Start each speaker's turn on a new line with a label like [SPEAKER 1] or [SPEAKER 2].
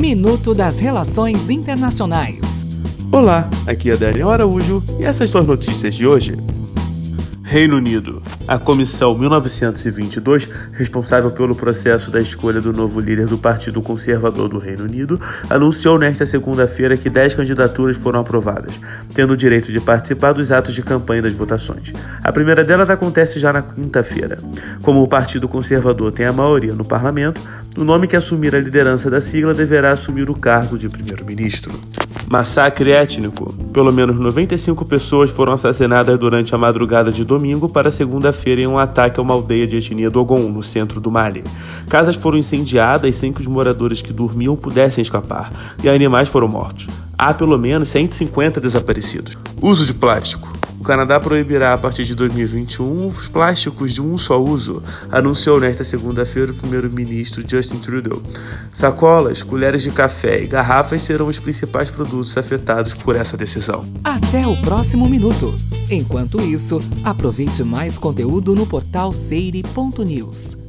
[SPEAKER 1] Minuto das Relações Internacionais.
[SPEAKER 2] Olá, aqui é Daniel Araújo e essas são as notícias de hoje. Reino Unido. A Comissão 1922, responsável pelo processo da escolha do novo líder do Partido Conservador do Reino Unido, anunciou nesta segunda-feira que 10 candidaturas foram aprovadas, tendo o direito de participar dos atos de campanha das votações. A primeira delas acontece já na quinta-feira. Como o Partido Conservador tem a maioria no parlamento, o nome que assumir a liderança da sigla deverá assumir o cargo de primeiro-ministro. Massacre étnico. Pelo menos 95 pessoas foram assassinadas durante a madrugada de domingo para segunda-feira em um ataque a uma aldeia de etnia Dogon, no centro do Mali. Casas foram incendiadas sem que os moradores que dormiam pudessem escapar, e animais foram mortos. Há pelo menos 150 desaparecidos. Uso de plástico. O Canadá proibirá a partir de 2021 os plásticos de um só uso, anunciou nesta segunda-feira o primeiro-ministro Justin Trudeau. Sacolas, colheres de café e garrafas serão os principais produtos afetados por essa decisão.
[SPEAKER 1] Até o próximo minuto. Enquanto isso, aproveite mais conteúdo no portal seire.news.